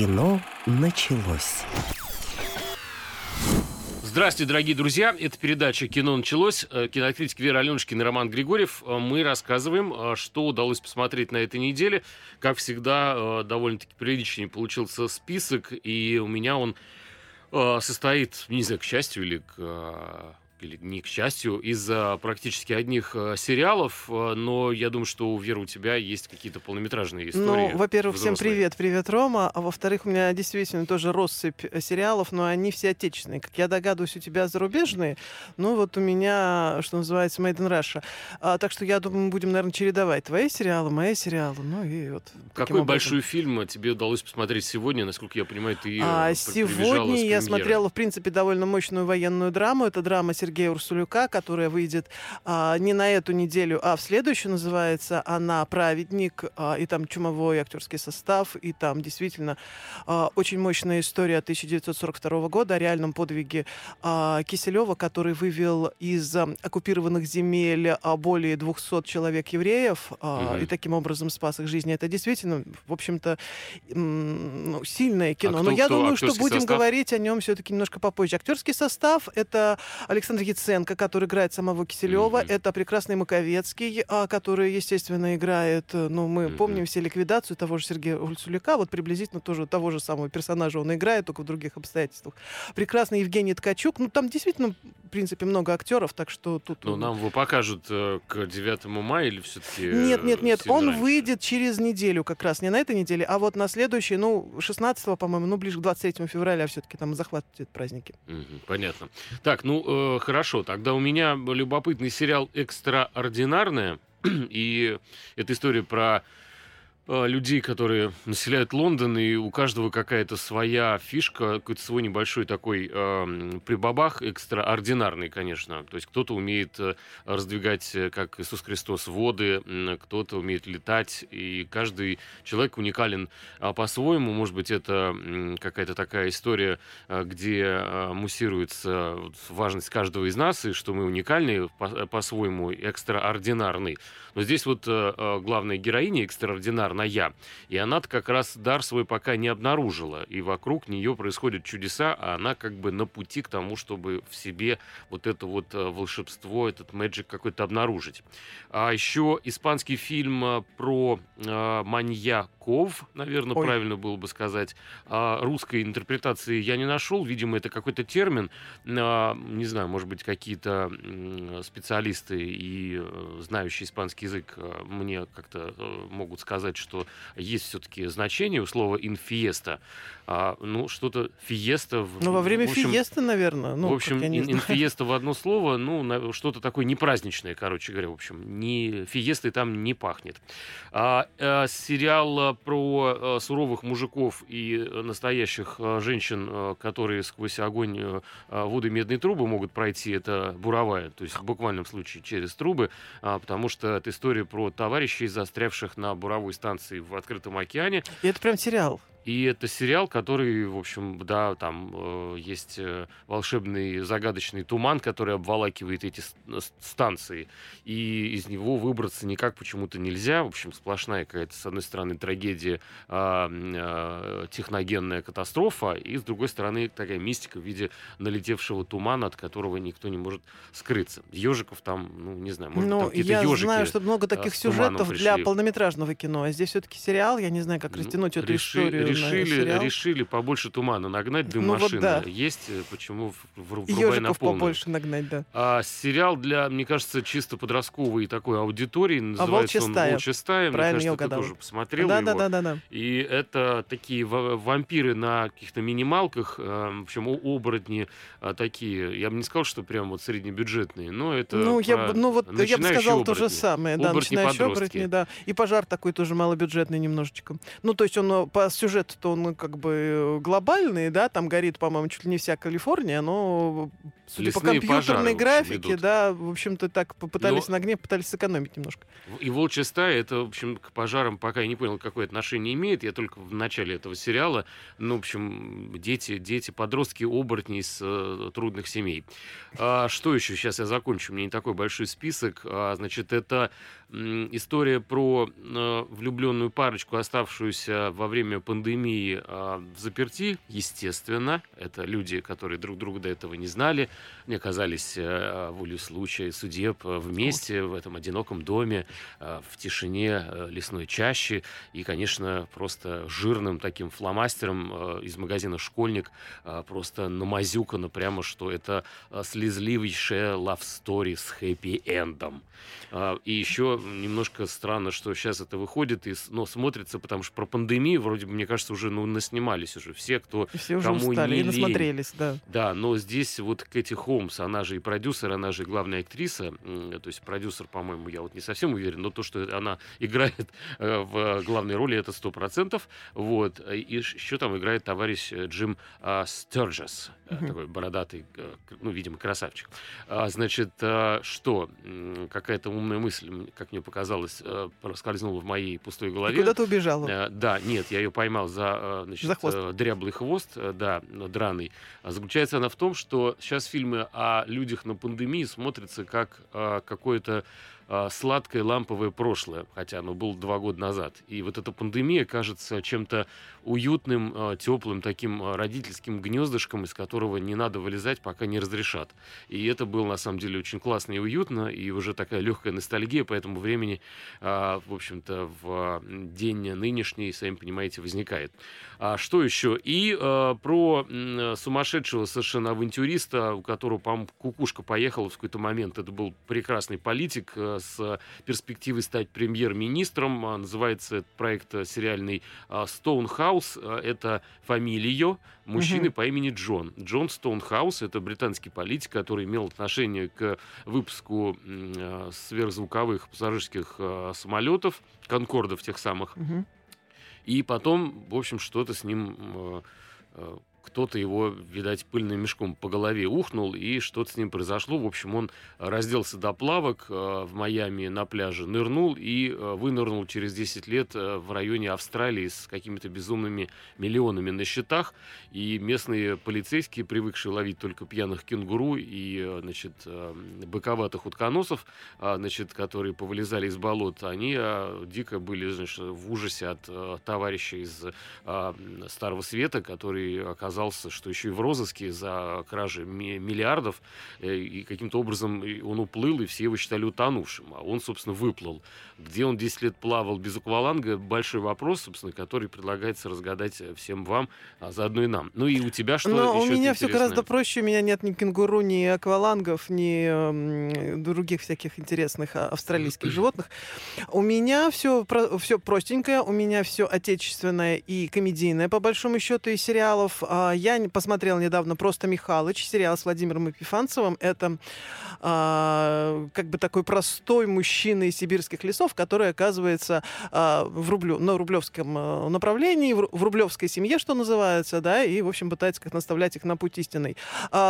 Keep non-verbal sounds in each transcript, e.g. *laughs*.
Кино началось. Здравствуйте, дорогие друзья. Это передача «Кино началось». Э, кинокритик Вера Аленушкина и Роман Григорьев. Э, мы рассказываем, э, что удалось посмотреть на этой неделе. Как всегда, довольно-таки приличный получился список, и у меня он состоит, не знаю, к счастью или к или не к счастью, из-за практически одних э, сериалов, э, но я думаю, что у Веры у тебя есть какие-то полнометражные ну, истории. Ну, во-первых, всем привет, привет, Рома, а во-вторых, у меня действительно тоже россыпь э, сериалов, но они все отечественные. Как я догадываюсь, у тебя зарубежные, ну вот у меня, что называется, Made in Russia. А, так что я думаю, мы будем, наверное, чередовать твои сериалы, мои сериалы, ну и вот. Какой большой фильм тебе удалось посмотреть сегодня? Насколько я понимаю, ты а, Сегодня я смотрела, в принципе, довольно мощную военную драму. Это драма Сергея Сергея Урсулюка, которая выйдет а, не на эту неделю, а в следующую, называется она «Праведник», а, и там чумовой актерский состав, и там действительно а, очень мощная история 1942 года о реальном подвиге а, Киселева, который вывел из а, оккупированных земель а, более 200 человек евреев, а, угу. и таким образом спас их жизни. Это действительно, в общем-то, ну, сильное кино. А кто, Но я кто, думаю, что будем состав? говорить о нем все-таки немножко попозже. Актерский состав — это Александр Александр Яценко, который играет самого Киселева, mm-hmm. это прекрасный Маковецкий, а, который, естественно, играет, э, ну, мы mm-hmm. помним все ликвидацию того же Сергея Гульцулика, вот приблизительно тоже того же самого персонажа он играет, только в других обстоятельствах. Прекрасный Евгений Ткачук, ну, там действительно, в принципе, много актеров, так что тут... Ну, нам его покажут э, к 9 мая или все-таки... Нет, нет, нет, он раньше? выйдет через неделю как раз, не на этой неделе, а вот на следующей, ну, 16 по-моему, ну, ближе к 23 февраля все-таки там захватывают праздники. Mm-hmm, понятно. Так, ну, э, Хорошо, тогда у меня любопытный сериал «Экстраординарная». *clears throat* И это история про людей, которые населяют Лондон, и у каждого какая-то своя фишка, какой-то свой небольшой такой э, прибабах, экстраординарный, конечно. То есть кто-то умеет э, раздвигать, э, как Иисус Христос, воды, кто-то умеет летать, и каждый человек уникален а, по-своему. Может быть, это какая-то такая история, э, где э, муссируется важность каждого из нас, и что мы уникальны по- по-своему, экстраординарный. Но здесь вот э, главная героиня экстраординарная. И она как раз дар свой пока не обнаружила. И вокруг нее происходят чудеса, а она как бы на пути к тому, чтобы в себе вот это вот э, волшебство, этот мэджик какой-то обнаружить. А еще испанский фильм э, про э, маньяков, наверное, Ой. правильно было бы сказать. А русской интерпретации я не нашел. Видимо, это какой-то термин. А, не знаю, может быть, какие-то специалисты и э, знающие испанский язык мне как-то могут сказать, что есть все-таки значение у слова «инфиеста». А, ну, что-то «фиеста». Ну, во время в общем, фиесты, наверное. Ну, в общем, «инфиеста» в одно слово, *laughs* ну, что-то такое непраздничное, короче говоря, в общем. Не, фиестой там не пахнет. А, а, сериал про суровых мужиков и настоящих женщин, которые сквозь огонь воды медные трубы могут пройти, это буровая, то есть в буквальном случае через трубы, а, потому что это история про товарищей, застрявших на буровой станции в открытом океане. И это прям сериал. И это сериал, который, в общем, да, там э, есть э, волшебный загадочный туман, который обволакивает эти станции. И из него выбраться никак почему-то нельзя. В общем, сплошная какая-то, с одной стороны, трагедия, э, э, техногенная катастрофа, и с другой стороны, такая мистика в виде налетевшего тумана, от которого никто не может скрыться. Ежиков там, ну, не знаю, может, ну, там какие-то я ежики. Знаю, что много таких сюжетов для полнометражного кино. А здесь все-таки сериал, я не знаю, как ну, растянуть ну, эту реши, историю решили, решили побольше тумана нагнать, дым ну, машины. Вот да. Есть, э, почему врубай на полную. побольше нагнать, да. А сериал для, мне кажется, чисто подростковой такой аудитории. А называется а он «Волчья стая». Правильно, мне кажется, ты тоже посмотрел да, его. Да, да, да, да. И это такие вампиры на каких-то минималках, э, в общем, оборотни а, такие. Я бы не сказал, что прям вот среднебюджетные, но это Ну, я бы, ну вот я бы сказал то же самое. Да, начинающие оборотни, да. И пожар такой тоже малобюджетный немножечко. Ну, то есть он э, по сюжету-то он как бы глобальный, да, там горит, по-моему, чуть ли не вся Калифорния, но судя Лесные по компьютерной графике, да, в общем-то так попытались но... на огне, пытались сэкономить немножко. И «Волчья стая» это, в общем, к пожарам пока я не понял, какое отношение имеет. Я только в начале этого сериала, ну, в общем, дети, дети, подростки, оборотни из э, трудных семей. А, что еще? Сейчас я закончу. У меня не такой большой список. А, значит, это история про э, влюбленную парочку, оставшуюся во время пандемии э, в заперти, естественно. Это люди, которые друг друга до этого не знали, не оказались э, волю случая судеб вместе в этом одиноком доме, э, в тишине э, лесной чащи. И, конечно, просто жирным таким фломастером э, из магазина «Школьник» э, просто намазюкано прямо, что это э, слезливейшая love story с хэппи-эндом. Э, и еще немножко странно, что сейчас это выходит и но смотрится, потому что про пандемию вроде бы, мне кажется, уже ну, наснимались уже все, кто все уже кому устали не и насмотрелись, да. Да, но здесь вот Кэти Холмс, она же и продюсер, она же и главная актриса, то есть продюсер, по-моему, я вот не совсем уверен, но то, что она *laughs* играет э, в главной роли, это сто процентов. Вот. И еще там играет товарищ э, Джим а, Стерджес, uh-huh. такой бородатый, ну, видимо, красавчик. А, значит, что? Какая-то умная мысль, как мне показалось, проскользнула в моей пустой голове. Ты убежал? Да, нет, я ее поймал за, значит, за хвост. дряблый хвост, да, драный. Заключается она в том, что сейчас фильмы о людях на пандемии смотрятся как какое-то а, сладкое ламповое прошлое, хотя оно было два года назад. И вот эта пандемия кажется чем-то уютным, а, теплым таким а, родительским гнездышком, из которого не надо вылезать, пока не разрешат. И это было на самом деле очень классно и уютно, и уже такая легкая ностальгия по этому времени, в общем-то, в день нынешний, сами понимаете, возникает. А что еще? И про сумасшедшего совершенно авантюриста, у которого, по-моему, кукушка поехала в какой-то момент. Это был прекрасный политик, с перспективой стать премьер-министром. Называется этот проект э, сериальный Стоунхаус. А, это фамилия мужчины угу. по имени Джон. Джон Стоунхаус — это британский политик, который имел отношение к выпуску э, сверхзвуковых пассажирских э, самолетов, конкордов тех самых. Угу. И потом, в общем, что-то с ним кто-то его, видать, пыльным мешком по голове ухнул, и что-то с ним произошло. В общем, он разделся до плавок э, в Майами на пляже, нырнул и э, вынырнул через 10 лет э, в районе Австралии с какими-то безумными миллионами на счетах. И местные полицейские, привыкшие ловить только пьяных кенгуру и, значит, быковатых утконосов, значит, которые повылезали из болот, они дико были, значит, в ужасе от товарища из Старого Света, который оказался оказался, что еще и в розыске за кражи миллиардов, э, и каким-то образом он уплыл, и все его считали утонувшим, а он, собственно, выплыл. Где он 10 лет плавал без акваланга, большой вопрос, собственно, который предлагается разгадать всем вам, а заодно и нам. Ну и у тебя что Но у меня все гораздо проще, у меня нет ни кенгуру, ни аквалангов, ни э, других всяких интересных а, австралийских животных. У меня все, все простенькое, у меня все отечественное и комедийное, по большому счету, из сериалов. А я посмотрел недавно «Просто Михалыч», сериал с Владимиром Епифанцевым. Это а, как бы такой простой мужчина из сибирских лесов, который оказывается а, в Рублю, на рублевском направлении, в рублевской семье, что называется, да, и, в общем, пытается как наставлять их на путь истинный.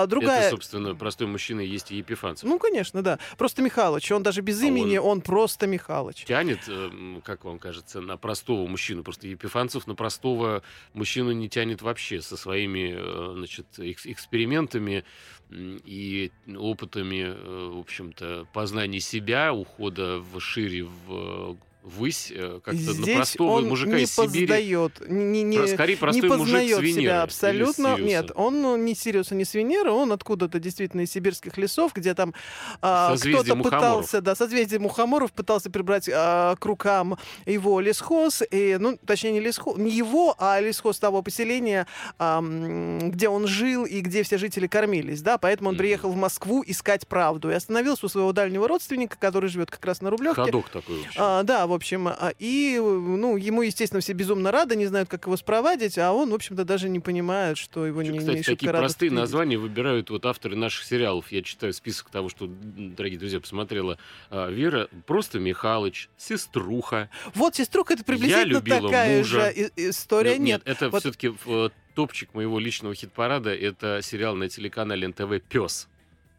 другая... Это, собственно, простой мужчина есть и Епифанцев. Ну, конечно, да. Просто Михалыч. Он даже без а имени, он... он просто Михалыч. Тянет, эм, как вам кажется, на простого мужчину. Просто Епифанцев на простого мужчину не тянет вообще со своей своими э, значит, экспериментами и опытами, э, в общем-то, познания себя, ухода в шире в высь э, как-то Здесь на простого он мужика не из Сибири. Поздает, не, не, Скорее, простой не познает мужик себя абсолютно. Нет, он ну, не Сириуса, не Свинера, он откуда-то действительно из сибирских лесов, где там а, кто-то пытался, да, созвездие Мухоморов пытался прибрать а, к рукам его лесхоз, и, ну, точнее, не лесхоз, не его, а лесхоз того поселения, а, где он жил и где все жители кормились, да, поэтому он приехал в Москву искать правду и остановился у своего дальнего родственника, который живет как раз на Рублевке. Ходок такой, А, да, в общем. А, и, ну, ему, естественно, все безумно рады, не знают, как его спровадить, а он, в общем-то, даже не понимает, что его Еще, не Кстати, не такие простые названия выбирают вот авторы наших сериалов. Я читаю список того, что, дорогие друзья, посмотрела а, Вера. Просто Михалыч, Сеструха. Вот Сеструха, это приблизительно такая мужа. же история. Ну, нет, нет это вот... все-таки э, топчик моего личного хит-парада. Это сериал на телеканале НТВ «Пес».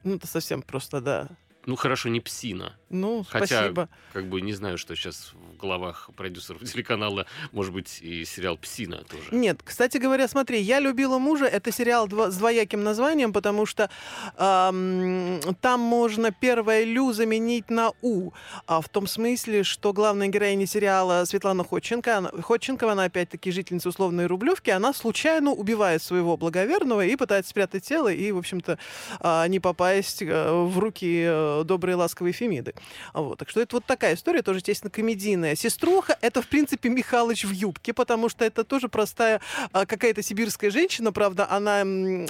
Ну, это совсем просто, да. Ну, хорошо, не «Псина». Ну, Хотя, спасибо. как бы не знаю, что сейчас в головах продюсеров *laughs* телеканала, может быть, и сериал «Псина» тоже. Нет, кстати говоря, смотри, «Я любила мужа» — это сериал с двояким названием, потому что эм, там можно первое «лю» заменить на «у», а в том смысле, что главная героиня сериала Светлана Ходченко, она, Ходченкова, она опять-таки жительница условной Рублевки, она случайно убивает своего благоверного и пытается спрятать тело и, в общем-то, э, не попасть э, в руки э, доброй ласковой Фемиды. Вот. Так что это вот такая история, тоже, естественно, комедийная. Сеструха — это, в принципе, Михалыч в юбке, потому что это тоже простая а, какая-то сибирская женщина, правда, она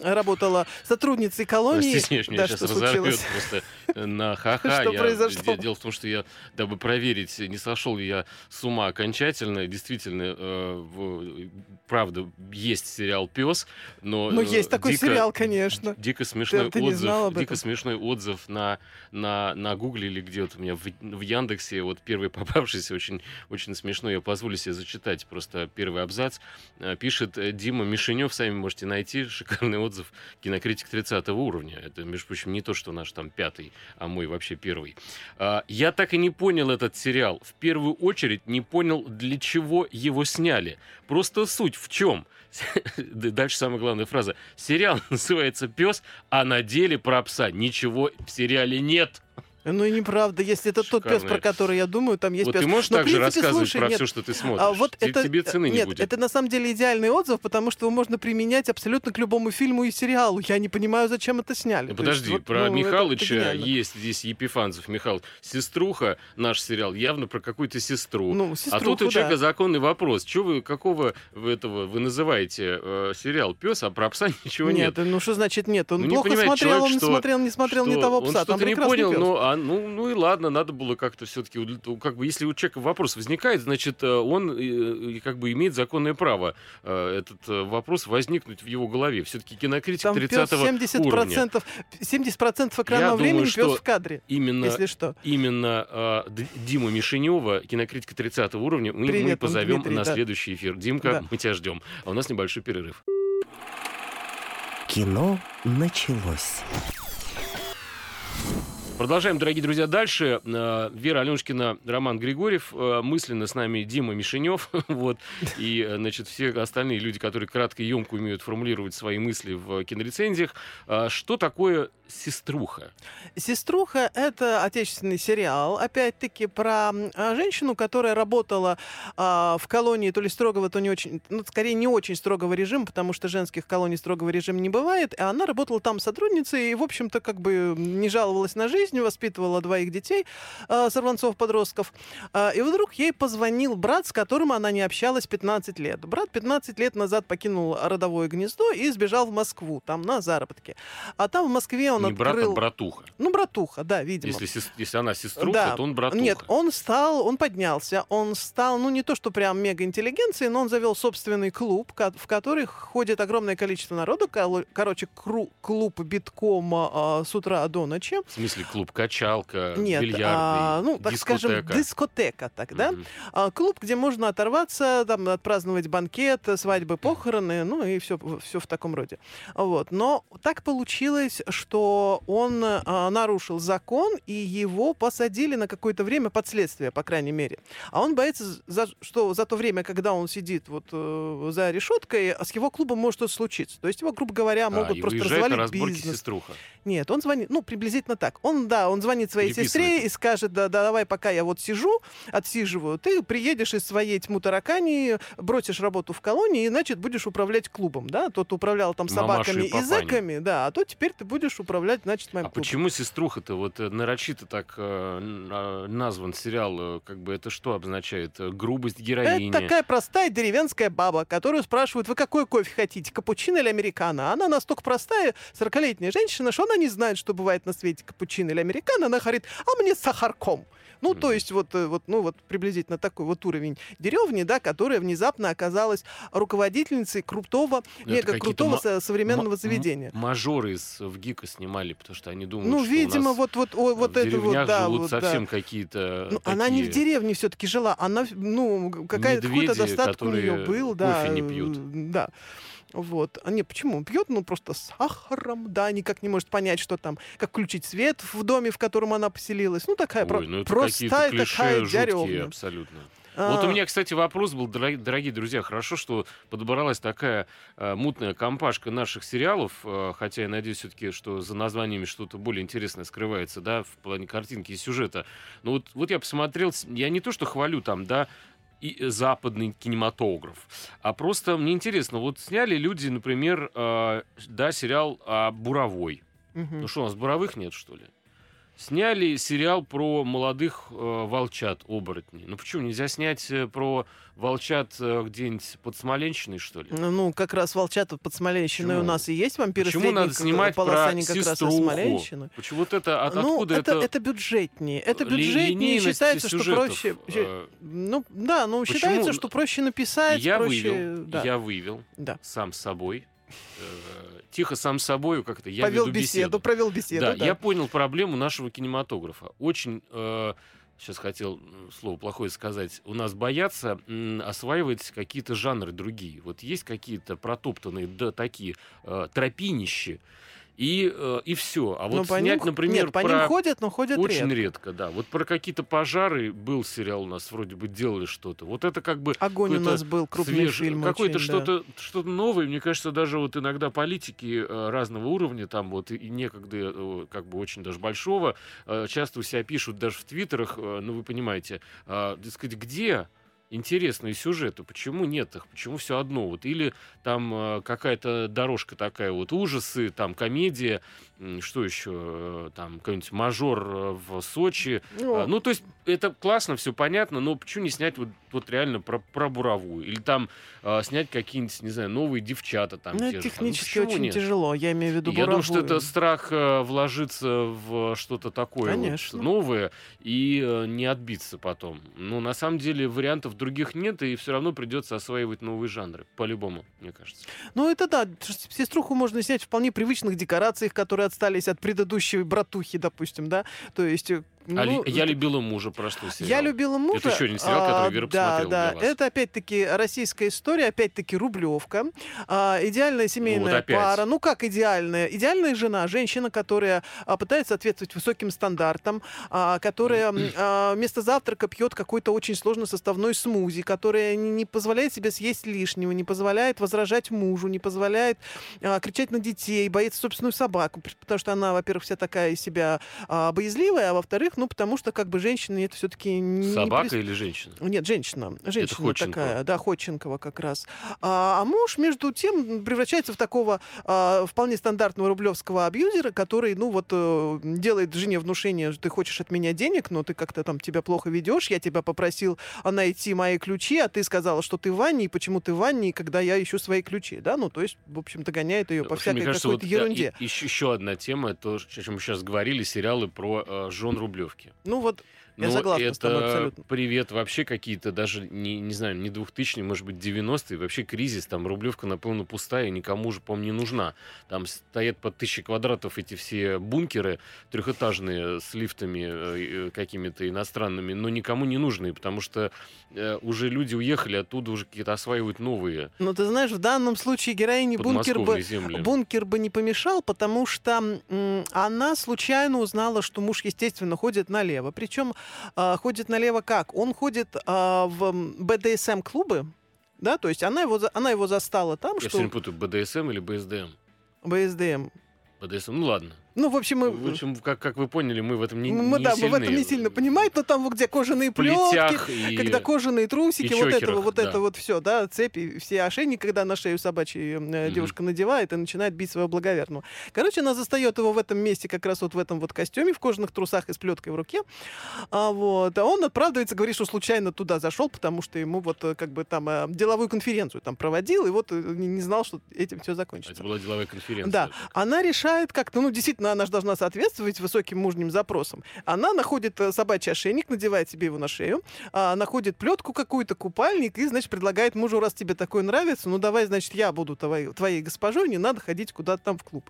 работала сотрудницей колонии. Простите, меня да, сейчас разорвет просто на *laughs* ха-ха. Что произошло? Дело в том, что я, дабы проверить, не сошел ли я с ума окончательно, действительно, э, правда, есть сериал «Пес», но... Ну, есть такой сериал, конечно. Дико смешной отзыв, дико смешной отзыв на, на, на Гугле или где где-то у меня в, в Яндексе, вот первый *laughs* попавшийся, очень, очень смешно, я позволю себе зачитать просто первый абзац. Э, пишет э, Дима Мишенев, сами можете найти, шикарный отзыв, кинокритик 30 уровня. Это, между прочим, не то, что наш там пятый, а мой вообще первый. А, я так и не понял этот сериал. В первую очередь не понял, для чего его сняли. Просто суть в чем? *laughs* Дальше самая главная фраза. Сериал *laughs* называется «Пес», а на деле про пса ничего в сериале нет. Ну и неправда, если это Шикарный. тот пес, про который я думаю, там есть вот пес. ты можешь также рассказывать слушай, про нет, все, что ты смотришь? А вот это, тебе цены нет, не будет. это на самом деле идеальный отзыв, потому что его можно применять абсолютно к любому фильму и сериалу. Я не понимаю, зачем это сняли. Ну, подожди, есть, про ну, Михалыча это, это есть здесь Епифанцев Михаил. Сеструха, наш сериал, явно про какую-то сестру. Ну, сеструху, а тут у человека да. законный вопрос. Что вы, какого вы этого вы называете э, сериал «Пес», а про пса *laughs* ничего нет? Нет, ну что значит нет? Он ну, плохо смотрел, человек, он не смотрел, не смотрел что, не того пса. Он что-то не понял, ну, а, ну, ну и ладно надо было как-то все-таки, как бы, если у человека вопрос возникает, значит, э, он как бы имеет законное право э, этот э, вопрос возникнуть в его голове. Все-таки кинокритик Там 30 70 уровня. 70% экранного Я времени думаю, пес в кадре, именно, если что. Именно э, Дима Мишенева, кинокритика 30 уровня, мы, Привет, мы позовем Дмитрий, на да. следующий эфир. Димка, да. мы тебя ждем. А у нас небольшой перерыв. Кино началось. Продолжаем, дорогие друзья, дальше. Э, Вера Аленушкина, Роман Григорьев, э, мысленно с нами Дима Мишенев, *laughs* вот, и, э, значит, все остальные люди, которые кратко и емко умеют формулировать свои мысли в кинорецензиях. Что такое «Сеструха»? «Сеструха» — это отечественный сериал, опять-таки, про женщину, которая работала в колонии то ли строгого, то не очень, ну, скорее, не очень строгого режима, потому что женских колоний строгого режима не бывает, и она работала там сотрудницей и, в общем-то, как бы не жаловалась на жизнь, жизнью, воспитывала двоих детей, э, сорванцов-подростков. Э, и вдруг ей позвонил брат, с которым она не общалась 15 лет. Брат 15 лет назад покинул родовое гнездо и сбежал в Москву, там, на заработки. А там в Москве он не открыл... брат, а братуха. Ну, братуха, да, видимо. Если, если она сеструха, да. то он братуха. Нет, он стал, он поднялся, он стал, ну, не то, что прям мега-интеллигенцией, но он завел собственный клуб, в который ходит огромное количество народу. Короче, клуб биткома а, с утра до ночи. В смысле клуб? качалка, Нет, бильярдный, а, ну, так дискотека. скажем, дискотека тогда. Угу. А, клуб, где можно оторваться, там, отпраздновать банкет, свадьбы, похороны, ну и все, все в таком роде. Вот. Но так получилось, что он а, нарушил закон, и его посадили на какое-то время под следствие, по крайней мере. А он боится, за, что за то время, когда он сидит вот э, за решеткой, с его клубом может что-то случиться. То есть его, грубо говоря, могут а, просто развалить бизнес. Сеструха. Нет, он звонит, ну, приблизительно так. Он, да, он звонит своей сестре и скажет, да, да, давай, пока я вот сижу, отсиживаю, ты приедешь из своей тьму таракани, бросишь работу в колонии, и, значит, будешь управлять клубом, да? Тот управлял там собаками и, и зэками, да, а то теперь ты будешь управлять, значит, моим а клубом. почему сеструха-то вот э, нарочито так э, назван сериал? Э, как бы это что обозначает? Э, грубость героини? Это такая простая деревенская баба, которую спрашивают, вы какой кофе хотите, капучино или американо? Она настолько простая, 40-летняя женщина, что она не знает, что бывает на свете капучино или американо. Она говорит, а мне с сахарком. Ну, то есть вот, э, вот, ну, вот приблизительно такой вот уровень деревни, да, которая внезапно оказалась руководительницей крутого, ну, мега крутого ма- современного заведения. Мажоры из в ГИКа снимали, потому что они думают, ну, что видимо, вот, вот, о, вот это вот, да, живут вот, совсем да. какие-то. Ну, такие... Она не в деревне все-таки жила, она, ну, какая-то какой-то достаток у нее был, да. не пьют. Да. Вот. А не, почему? Пьет, ну, просто с сахаром, да, никак не может понять, что там, как включить свет в доме, в котором она поселилась. Ну, такая Ой, про- ну это простая такая клише жуткие деревня. абсолютно. А, Вот у меня, кстати, вопрос был, дорог- дорогие друзья, хорошо, что подобралась такая э, мутная компашка наших сериалов, э, хотя я надеюсь все-таки, что за названиями что-то более интересное скрывается, да, в плане картинки и сюжета. Но вот, вот я посмотрел, я не то что хвалю там, да, и э, западный кинематограф, а просто мне интересно, вот сняли люди, например, э, да, сериал о Буровой. мгм. Ну что, у нас буровых нет, что ли? Сняли сериал про молодых э, волчат, оборотней. Ну почему нельзя снять э, про волчат э, где-нибудь под Смоленщиной, что ли? Ну, как раз волчата под Смоленщиной у нас и есть вампиры Почему надо снимать про из сеструху? Почему вот это, от, ну, откуда это, это... это бюджетнее. Это бюджетнее считается, что сюжетов? проще. Э, Ну, да, ну, Почему? считается, что проще написать, Я проще... вывел, да, я вывел да. сам с собой. Тихо сам собой, как это, я Повел веду беседу, провел беседу. да, да. я понял проблему нашего кинематографа. Очень, э, сейчас хотел слово плохое сказать, у нас боятся осваивать какие-то жанры другие. Вот есть какие-то протоптанные, да, такие э, тропинищи, и, э, и все. А Ну, вот по снять, ним- например, Нет, по про... ним ходят, но ходят Очень редко. редко. да. Вот про какие-то пожары был сериал у нас, вроде бы делали что-то. Вот это как бы Огонь у какой-то нас был, крупный свеж- фильм. Какое-то очень, да. что-то что новое. Мне кажется, даже вот иногда политики э, разного уровня, там вот и- некогда э, как бы очень даже большого, часто у себя пишут даже в твиттерах, ну вы понимаете, э, так сказать, где интересные сюжеты, почему нет их, почему все одно вот, или там э, какая-то дорожка такая вот, ужасы, там комедия, что еще, э, там какой-нибудь мажор э, в Сочи, Ну, Ну, то есть это классно, все понятно, но почему не снять вот, вот реально про, про буровую? Или там а, снять какие-нибудь, не знаю, новые девчата там ну, это же. там. Ну, технически очень нет? тяжело, я имею в виду Я думаю, что это буровую. страх э, вложиться в что-то такое вот новое и э, не отбиться потом. Ну, на самом деле, вариантов других нет, и все равно придется осваивать новые жанры. По-любому, мне кажется. Ну, это да, сеструху можно снять в вполне привычных декорациях, которые отстались от предыдущей братухи, допустим, да. То есть... э, А ну, я любила мужа, простой сериал. Я любила мужа. еще один сериал, который а, Вера Да, посмотрела да. для вас. Это опять-таки российская история, опять-таки рублевка. А, идеальная семейная опять. пара. Ну как идеальная? Идеальная жена, женщина, которая а, пытается соответствовать высоким стандартам, а, которая а, вместо завтрака пьет какой-то очень сложно составной смузи, которая не, позволяет себе съесть лишнего, не позволяет возражать мужу, не позволяет а, кричать на детей, боится собственную собаку, потому что она, во-первых, вся такая из себя а, боязливая, а во-вторых, ну потому что как бы женщины это все-таки не Собака прис- или женщина? нет, женщина. Женщина Ходченкова. такая, да, Ходченкова как раз. А, а муж, между тем, превращается в такого а, вполне стандартного рублевского абьюзера, который, ну вот, э, делает жене внушение, что ты хочешь от меня денег, но ты как-то там тебя плохо ведешь, я тебя попросил а, найти мои ключи, а ты сказала, что ты в ванне, и почему ты в ванне, когда я ищу свои ключи, да, ну, то есть, в общем-то, гоняет ее по общем, всякой какой-то вот, да, ерунде. и- еще, еще одна тема, то, о чем мы сейчас говорили, сериалы про э, жен Рублевки. Ну вот, Я Ну, согласна это с тобой абсолютно. привет вообще какие-то даже, не, не знаю, не 2000 может быть, 90-е, вообще кризис, там Рублевка, напевно, пустая, никому уже, по-моему, не нужна. Там стоят по тысяче квадратов эти все бункеры трехэтажные с лифтами э, э, какими-то иностранными, но никому не нужные, потому что э, уже люди уехали оттуда, уже какие-то осваивают новые Ну, ты знаешь, в данном случае героине бункер бы, земли. бункер бы не помешал, потому что м, она случайно узнала, что муж, естественно, ходит налево. Причем а, ходит налево как? Он ходит а, в БДСМ-клубы, да, то есть она его, она его застала там, Я все что время путаю, БДСМ или БСДМ? БСДМ. БДСМ, ну ладно. Ну, в общем, мы, В общем, как, как вы поняли, мы в этом не, мы, не да, мы в этом сильны. не сильно понимаем, но там вот где кожаные плетки, и... когда кожаные трусики, и вот чокерах, вот да. это вот все, да, цепи, все ошейники, когда на шею собачьей Мгм. девушка надевает и начинает бить своего благоверного. Короче, она застает его в этом месте, как раз вот в этом вот костюме, в кожаных трусах и с плеткой в руке. А, вот. а он оправдывается, говорит, что случайно туда зашел, потому что ему вот э, как бы там э, деловую конференцию там проводил, и вот не не знал, что этим все закончится. Это была деловая конференция. Да, она решает как-то, ну, действительно, она же должна соответствовать высоким мужним запросам. Она находит э, собачий ошейник, надевает себе его на шею, а, находит плетку какую-то, купальник, и, значит, предлагает мужу, раз тебе такое нравится, ну, давай, значит, я буду твоей, твоей госпожой, не надо ходить куда-то там в клуб.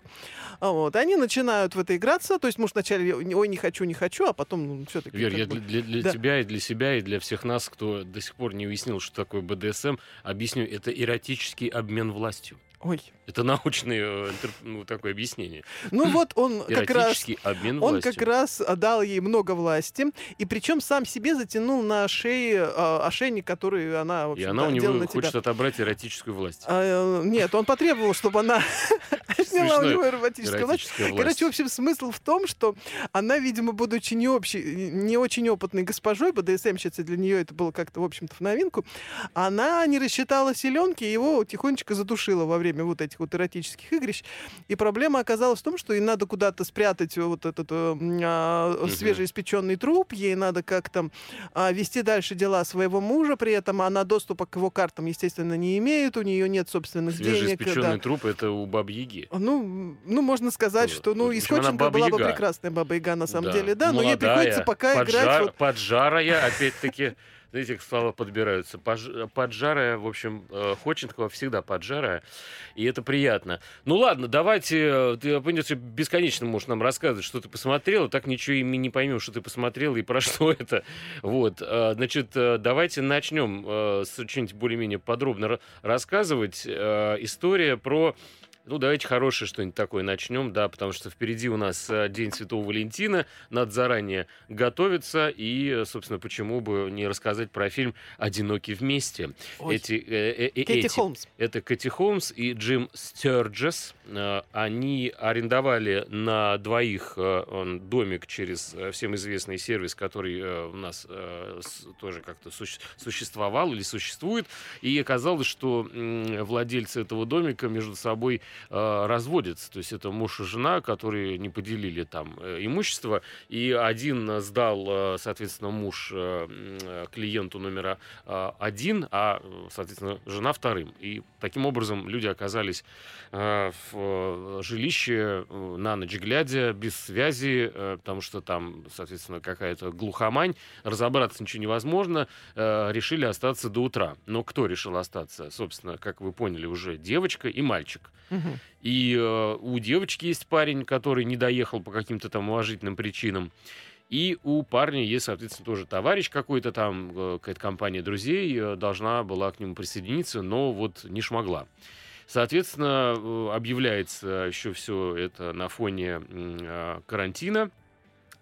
А Вот. Они начинают в это играться, то есть муж вначале, ой, не хочу, не хочу, а потом, ну, все-таки... Вер, я для, для- для Да. тебя и для себя, и для всех нас, кто до сих пор не уяснил, что такое БДСМ, объясню, это эротический обмен властью. Ой. Это научное э, ну, такое объяснение. Ну вот он *clears throat* как раз... обмен Он как раз дал ей много власти, и причем сам себе затянул на шее э, ошейник, который она, в И она у него хочет отобрать эротическую власть. А, нет, он потребовал, чтобы она *laughs* сняла у него эротическую власть. Короче, в общем, смысл в том, что она, видимо, будучи не, общей, не очень опытной госпожой, БДСМщицей, для нее это было как-то, в общем-то, в новинку, она не рассчитала селенки и его тихонечко задушила во время время вот этих вот эротических игрищ. И проблема оказалась в том, что ей надо куда-то спрятать вот этот э, а, свежеиспеченный труп, ей надо как-то а, вести дальше дела своего мужа, при этом она доступа к его картам, естественно, не имеет, у нее нет собственных денег. Свежеиспеченный да. труп — это у Бабьяги. Ну, ну, можно сказать, что ну, из Ходченко была бы прекрасная Баба-Яга на самом да. деле, да, Молодая, но ей приходится пока поджар, играть... Вот... Поджарая, опять-таки как слова подбираются. Поджарая, в общем, э, Ходченкова всегда поджарая, и это приятно. Ну ладно, давайте, ты, понимаете, бесконечно можешь нам рассказывать, что ты посмотрел, так ничего и не поймем, что ты посмотрел и про *laughs* что это. Вот, э, значит, э, давайте начнем с что-нибудь более-менее подробно рассказывать. История про ну, давайте хорошее что-нибудь такое начнем, да, потому что впереди у нас э, День Святого Валентина, надо заранее готовиться, и, собственно, почему бы не рассказать про фильм «Одиноки вместе». Ой. Эти, э, э, Кэти эти, Холмс. Это Кэти Холмс и Джим Стерджес. Э, они арендовали на двоих э, домик через э, всем известный сервис, который э, у нас э, тоже как-то суще, существовал или существует, и оказалось, что э, владельцы этого домика между собой э, разводятся. То есть это муж и жена, которые не поделили там э, имущество. И один сдал, э, соответственно, муж клиенту номера один, а, соответственно, жена вторым. И таким образом люди оказались в жилище на ночь глядя, без связи, потому что там, соответственно, какая-то глухомань. Разобраться ничего невозможно. Решили остаться до утра. Но кто решил остаться? Собственно, как вы поняли уже, девочка и мальчик. И э, у девочки есть парень, который не доехал по каким-то там уважительным причинам. И у парня есть, соответственно, тоже товарищ какой-то там, э, какая-то компания друзей э, должна была к нему присоединиться, но вот не шмогла. Соответственно, э, объявляется еще все это на фоне карантина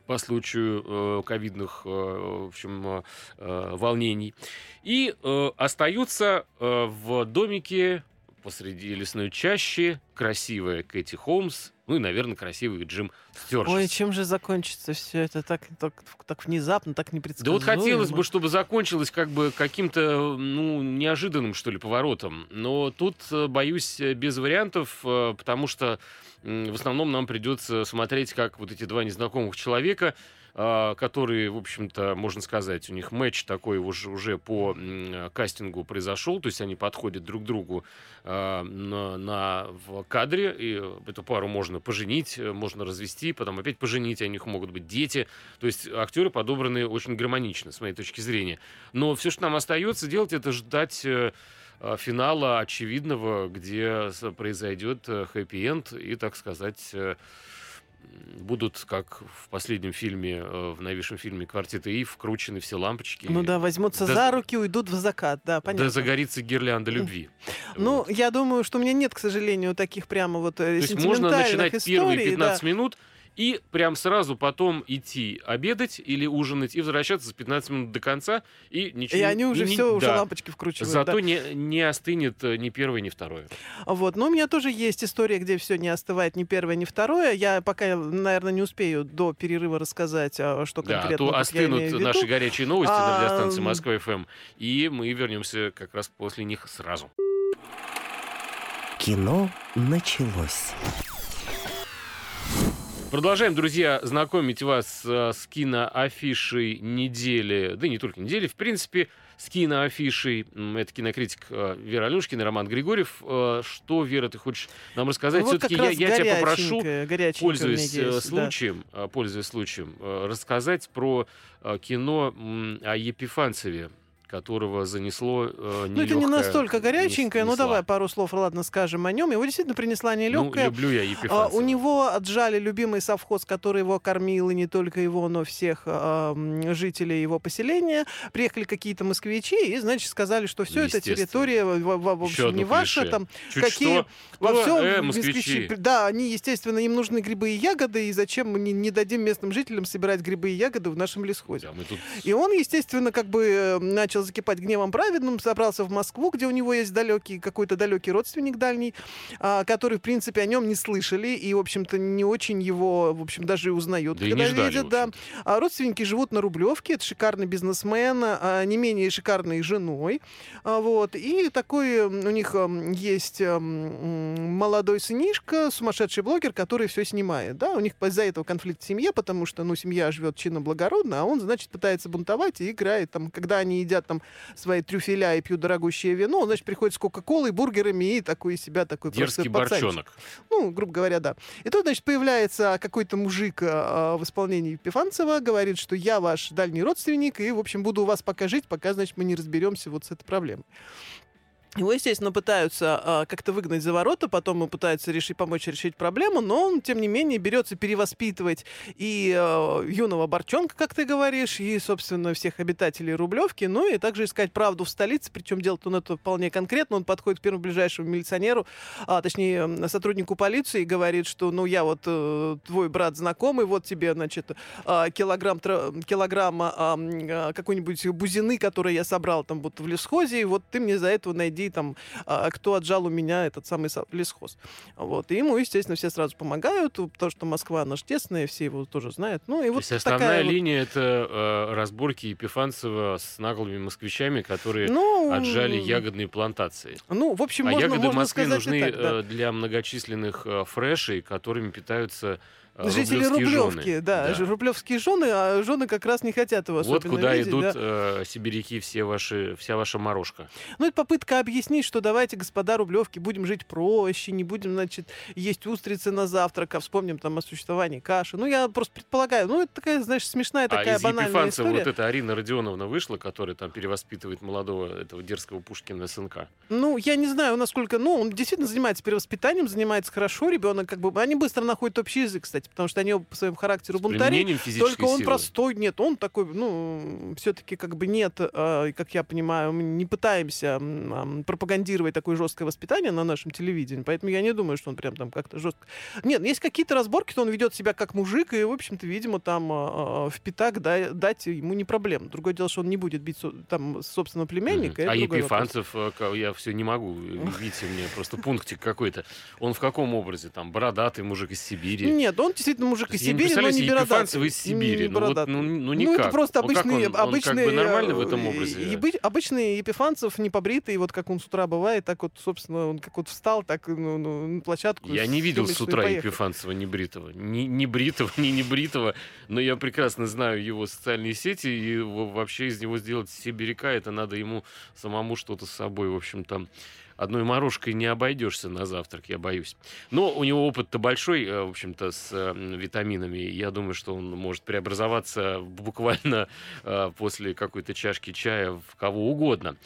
по случаю ковидных, в общем, волнений. И остаются в домике посреди лесной чащи, красивая Кэти Холмс, ну и, наверное, красивый Джим Стюарт. Ой, чем же закончится все это так, так, так внезапно, так непредсказуемо? Да вот хотелось бы, чтобы закончилось как бы каким-то, ну, неожиданным, что ли, поворотом. Но тут, э, боюсь, без вариантов, э, потому что в основном нам придется смотреть, как вот эти два незнакомых человека которые, в общем-то, можно сказать, у них матч такой уже, уже по кастингу произошел, то есть они подходят друг другу а, на, на, в кадре, и эту пару можно поженить, можно развести, потом опять поженить, у них могут быть дети, то есть актеры подобраны очень гармонично, с моей точки зрения. Но все, что нам остается делать, это ждать э, финала очевидного, где произойдет э, хэппи-энд и, так сказать, э, будут, как в последнем фильме, э, в новейшем фильме «Квартета И», вкручены все лампочки. Ну да, возьмутся да, за руки, уйдут в закат, да, понятно. Да загорится гирлянда любви. Ну, вот. я думаю, что у меня нет, к сожалению, таких прямо вот э, То есть можно начинать историй, первые 15 да. минут, и прям сразу потом идти обедать или ужинать и возвращаться за 15 минут до конца и ничего И они уже не, все, да. уже лампочки вкручивают. Зато да. не, не остынет э, ни первое, ни второе. Вот, но у меня тоже есть история, где все не остывает ни первое, ни второе. Я пока, наверное, не успею до перерыва рассказать, а, что конкретно. Да, а то остынут наши горячие новости а... на радиостанции Москва ФМ, и мы вернемся как раз после них сразу. Кино началось. Продолжаем, друзья, знакомить вас э, с киноафишей недели, да и не только недели, в принципе, с киноафишей. Это кинокритик э, Вера Алюшкина, Роман Григорьев. Э, что, Вера, ты хочешь нам рассказать? Ну, вот Все-таки я, я тебя попрошу, пользуясь есть, случаем, да. пользуясь случаем, рассказать про кино о Епифанцеве, которого занесло э, Ну, это не настолько горяченькое, ну давай пару слов, ладно, скажем о нем. Его действительно принесла нелегкая. Ну, люблю я Епифанцева. А, у него отжали любимый совхоз, который его кормил, и не только его, но всех а, жителей его поселения. Приехали какие-то москвичи и, значит, сказали, что все это территория, в, в, в общем, не ваша. Там, Чуть какие... Что? Во всем э, москвичи. Да, они, естественно, им нужны грибы и ягоды, и зачем мы не, не дадим местным жителям собирать грибы и ягоды в нашем лесхозе. Да, тут... И он, естественно, как бы э, начал закипать гневом праведным, собрался в Москву, где у него есть далекий, какой-то далекий родственник дальний, а, который, в принципе, о нем не слышали и, в общем-то, не очень его, в общем, даже узнают, да когда ждали, видят. Да. А родственники живут на Рублевке, это шикарный бизнесмен, а, не менее шикарной женой. А, вот. И такой у них есть молодой сынишка, сумасшедший блогер, который все снимает. Да? У них из-за этого конфликт в семье, потому что ну, семья живет чинно-благородно, а он, значит, пытается бунтовать и играет. Там, когда они едят там свои трюфеля и пьют дорогущее вино, он, значит, приходит с Кока-Колой, бургерами и такой из себя такой Дерзкий борчонок. Ну, грубо говоря, да. И тут, значит, появляется какой-то мужик а, в исполнении Пифанцева, говорит, что я ваш дальний родственник, и, в общем, буду у вас пока жить, пока, значит, мы не разберемся вот с этой проблемой. Его, естественно, пытаются э, как-то выгнать за ворота, потом ему пытаются решить, помочь решить проблему, но он, тем не менее, берется перевоспитывать и э, юного Борчонка, как ты говоришь, и, собственно, всех обитателей Рублевки, ну и также искать правду в столице, причем делает он это вполне конкретно, он подходит к первому ближайшему милиционеру, а, точнее, сотруднику полиции и говорит, что, ну, я вот э, твой брат знакомый, вот тебе, значит, э, килограмм, килограмм э, какой-нибудь бузины, который я собрал там вот в лесхозе, и вот ты мне за это найди иди там, а, кто отжал у меня этот самый лесхоз. Вот. И ему, естественно, все сразу помогают, потому что Москва наш тесная, все его тоже знают. Ну, и То вот есть основная такая линия вот... это э, разборки Епифанцева с наглыми москвичами, которые ну, отжали ягодные плантации. Ну, в общем, а можно, ягоды можно в Москве нужны так, да. Э, для многочисленных э, фрешей, которыми питаются Жители Рублевки, жены. да, да. Рублевские жены, а жены как раз не хотят его Вот куда видеть, идут да. э, сибиряки, все ваши, вся ваша морожка. Ну, это попытка объяснить, что давайте, господа Рублевки, будем жить проще, не будем, значит, есть устрицы на завтрак, а вспомним там о существовании каши. Ну, я просто предполагаю, ну, это такая, знаешь, смешная такая а из банальная Епифанцева история. вот эта Арина Родионовна вышла, которая там перевоспитывает молодого этого дерзкого Пушкина сынка. Ну, я не знаю, насколько, ну, он действительно занимается перевоспитанием, занимается хорошо, ребенок как бы, они быстро находят общий язык, кстати, потому что они по своему характеру бунтарей. Только он силы. простой, нет, он такой, ну, все-таки как бы нет, э, как я понимаю, мы не пытаемся э, пропагандировать такое жесткое воспитание на нашем телевидении, поэтому я не думаю, что он прям там как-то жестко. Нет, есть какие-то разборки, то он ведет себя как мужик, и, в общем-то, видимо, там э, в пятак да, дать ему не проблема. Другое дело, что он не будет бить там собственного племянника. Mm-hmm. А Епифанцев, вопрос. я все не могу, видите, мне просто пунктик какой-то. Он в каком образе? Там бородатый мужик из Сибири? Нет, он действительно мужик из Сибири, но не Епифанцев из Сибири. Ну, вот, ну, ну, никак. Ну, это просто обычный... Он, он, обычный он как бы нормально в этом образе? И, и, обычный Епифанцев, не побритый, вот как он с утра бывает, так вот, собственно, он как вот встал, так ну, ну, на площадку. Я не видел с утра Епифанцева не бритого. Ни, ни бритого, ни не бритого. Но я прекрасно знаю его социальные сети, и вообще из него сделать сибиряка, это надо ему самому что-то с собой, в общем, там одной морожкой не обойдешься на завтрак, я боюсь. Но у него опыт-то большой, э, в общем-то, с э, витаминами. Я думаю, что он может преобразоваться буквально э, после какой-то чашки чая в кого угодно.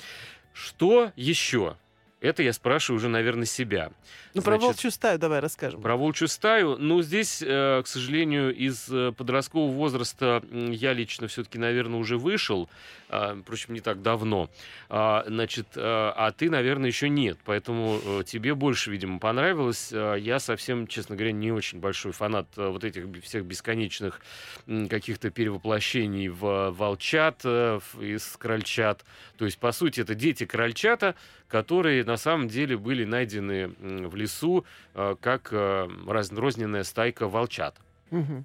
Что еще? Это я спрашиваю уже, наверное, себя. Ну, Значит, про волчью стаю давай расскажем. Про волчью стаю. Ну, здесь, э, к сожалению, из э, подросткового возраста я лично все-таки, наверное, уже вышел. Э, впрочем, не так давно. А, значит, э, а ты, наверное, еще нет. Поэтому тебе больше, видимо, понравилось. Э, я совсем, честно говоря, не очень большой фанат вот этих всех бесконечных каких-то перевоплощений в волчат, из крольчат. То есть, по сути, это дети крольчата, которые на самом деле были найдены в лесу э, как э, разрозненная стайка волчат. Угу.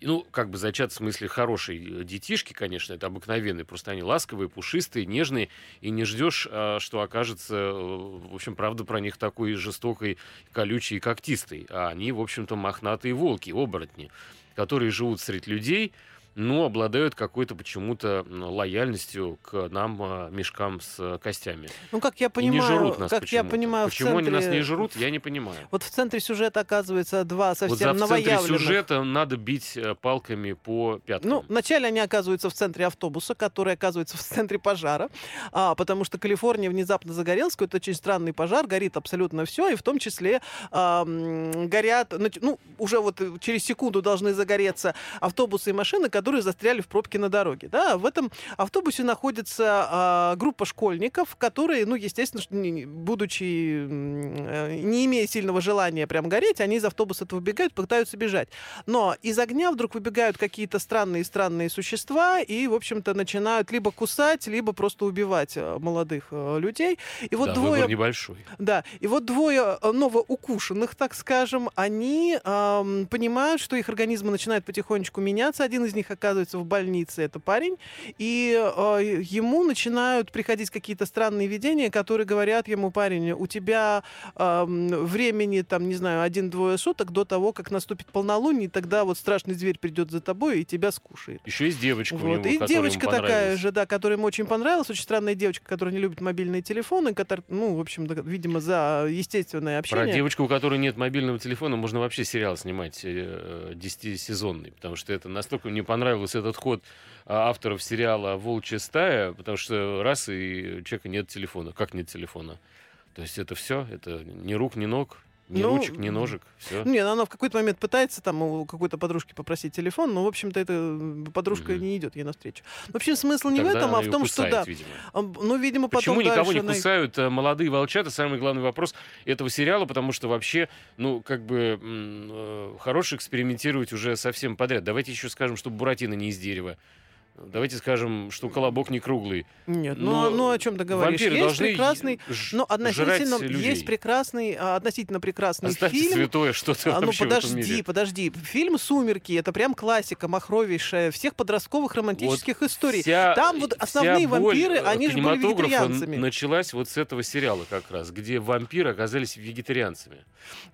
Ну, как бы зачат в смысле хорошие э, детишки, конечно, это обыкновенные, просто они ласковые, пушистые, нежные, и не ждешь, что окажется, в общем, правда про них такой жестокой, колючей и когтистой. А они, в общем-то, мохнатые волки, оборотни, которые живут среди людей, но обладают какой-то почему-то лояльностью к нам, а, мешкам с костями. Ну, как я понимаю, и не жрут нас как я понимаю, почему центре... они нас не жрут, я не понимаю. Вот в центре сюжета оказывается два совсем вот за, новоявленных. В центре сюжета надо бить э, палками по пяткам. Ну, вначале они оказываются в центре автобуса, который оказывается в центре пожара, а, потому что Калифорния внезапно загорелась, какой-то очень странный пожар, горит абсолютно все, и в том числе а, горят, ну, уже вот через секунду должны загореться автобусы и машины, которые застряли в пробке на дороге. Да? В этом автобусе находится а, группа школьников, которые, ну, естественно, будучи, э, не имея сильного желания прям гореть, они из автобуса это выбегают, пытаются бежать. Но из огня вдруг выбегают какие-то странные-странные существа и, в общем-то, начинают либо кусать, либо просто убивать э, молодых э, людей. И вот да, двое... небольшой. Да, и вот двое новоукушенных, так скажем, они эм, понимают, что их организмы начинают потихонечку меняться. Один из них оказывается в больнице, это парень, и э, ему начинают приходить какие-то странные видения, которые говорят ему, парень, у тебя э, времени, там, не знаю, один-двое суток до того, как наступит полнолуние, тогда вот страшный зверь придет за тобой и тебя скушает. Еще есть девочка вот. у него, И девочка такая же, да, которая ему очень понравилась, очень странная девочка, которая не любит мобильные телефоны, которая, ну, в общем, видимо, за естественное общение. Про девочку, у которой нет мобильного телефона, можно вообще сериал снимать э, 10-сезонный, потому что это настолько мне понравился этот ход а, авторов сериала «Волчья стая», потому что раз и у человека нет телефона. Как нет телефона? То есть это все, это ни рук, ни ног, ни ну, ручек, ни ножек, все. Нет, она в какой-то момент пытается там у какой-то подружки попросить телефон, но, в общем-то, эта подружка mm-hmm. не идет ей навстречу. В общем, смысл не Тогда в этом, а в том, кусает, что да. Видимо. Ну, видимо, потом Почему никого не она... кусают э, молодые волчата? Самый главный вопрос этого сериала, потому что вообще, ну, как бы, э, хорош экспериментировать уже совсем подряд. Давайте еще скажем, что Буратино не из дерева. Давайте скажем, что колобок не круглый. Нет, ну, ну о чем ты говоришь? Вампиры есть должны прекрасный, но относительно людей. есть прекрасный, а, относительно прекрасный Оставьте фильм. святое что-то а, Ну подожди, подожди. Фильм "Сумерки" это прям классика, махровейшая всех подростковых романтических вот историй. Вся, Там вот основные вампиры, э, они же были вегетарианцами. началась вот с этого сериала как раз, где вампиры оказались вегетарианцами.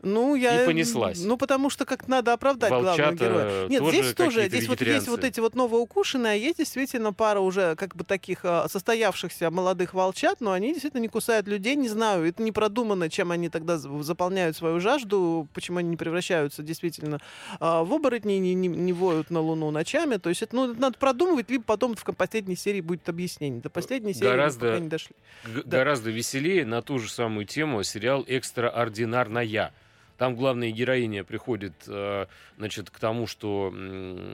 Ну я и понеслась. Ну потому что как надо оправдать Волчата главного героя. Нет, здесь тоже, здесь вот есть вот эти вот новоукушенные, а есть действительно пара уже как бы таких а, состоявшихся молодых волчат, но они действительно не кусают людей, не знаю, это не продумано, чем они тогда заполняют свою жажду, почему они не превращаются действительно а, в оборотней, не, не, не воют на луну ночами, то есть это, ну, это надо продумывать, либо потом в последней серии будет объяснение. До последней серии гораздо, пока не дошли. Да. Гораздо веселее на ту же самую тему сериал «Экстраординарная». Там главная героиня приходит, э, значит, к тому, что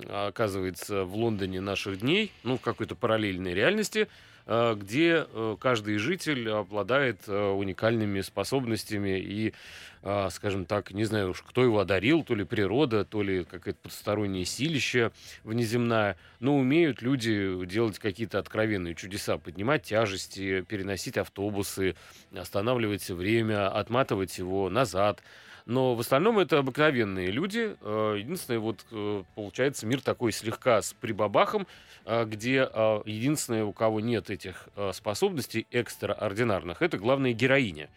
оказывается в Лондоне наших дней, ну, в какой-то параллельной реальности, э, где э, каждый житель обладает уникальными способностями и, скажем так, не знаю уж, кто его одарил, то ли природа, то ли какое-то подстороннее силище внеземное, но умеют люди делать какие-то откровенные чудеса, поднимать тяжести, переносить автобусы, останавливать время, отматывать его назад, но в остальном это обыкновенные люди. Э, единственное, вот э, получается мир такой слегка с прибабахом, э, где единственное, у кого нет этих способностей экстраординарных, это главная героиня.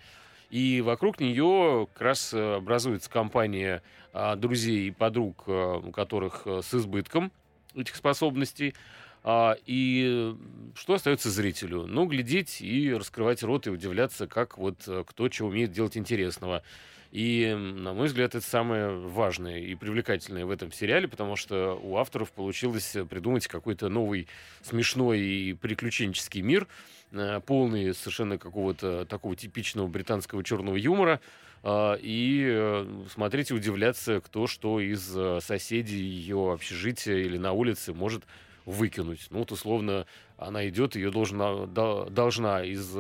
И вокруг нее как раз образуется компания друзей и подруг, у которых с избытком этих способностей. И что остается зрителю? Ну, глядеть и раскрывать рот и удивляться, как вот кто чего умеет делать интересного. И, на мой взгляд, это самое важное и привлекательное в этом сериале, потому что у авторов получилось придумать какой-то новый смешной и приключенческий мир, э, полный совершенно какого-то такого типичного британского черного юмора, э, и э, смотреть и удивляться, кто что из соседей ее общежития или на улице может выкинуть. Ну, вот условно, она идет, ее должна, должна из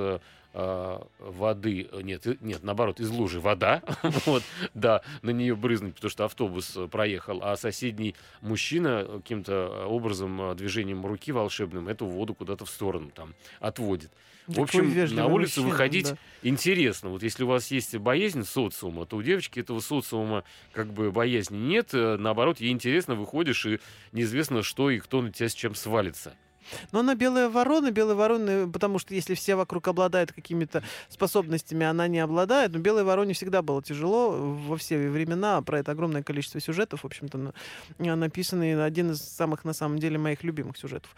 э, воды, э, нет, нет, наоборот, из лужи вода, *laughs* вот, да, на нее брызнуть, потому что автобус э, проехал, а соседний мужчина каким-то образом, движением руки волшебным эту воду куда-то в сторону там отводит. В общем, на улицу мужчина, выходить да. интересно. Вот если у вас есть боязнь социума, то у девочки этого социума как бы боязни нет. Наоборот, ей интересно, выходишь, и неизвестно, что и кто на тебя с чем свалится. Но она белая ворона, белая ворона, потому что если все вокруг обладают какими-то способностями, она не обладает. Но белой вороне всегда было тяжело во все времена. Про это огромное количество сюжетов, в общем-то, написанный один из самых, на самом деле, моих любимых сюжетов.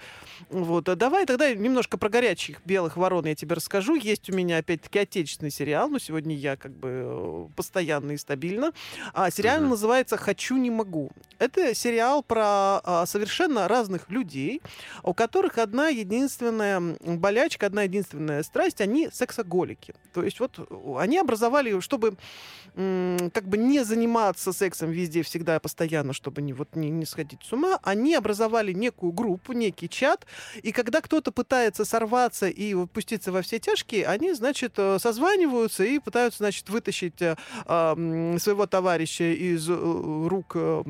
Вот. А давай тогда немножко про горячих белых ворон я тебе расскажу. Есть у меня, опять-таки, отечественный сериал, но сегодня я как бы э, постоянно и стабильно. А сериал mm-hmm. называется «Хочу, не могу». Это сериал про а, совершенно разных людей, у которых одна единственная болячка, одна единственная страсть, они сексоголики. То есть вот они образовали, чтобы как бы не заниматься сексом везде, всегда, постоянно, чтобы не, вот, не, не сходить с ума, они образовали некую группу, некий чат, и когда кто-то пытается сорваться и пуститься во все тяжкие, они, значит, э, созваниваются и пытаются, значит, вытащить э, своего товарища из э, рук, э,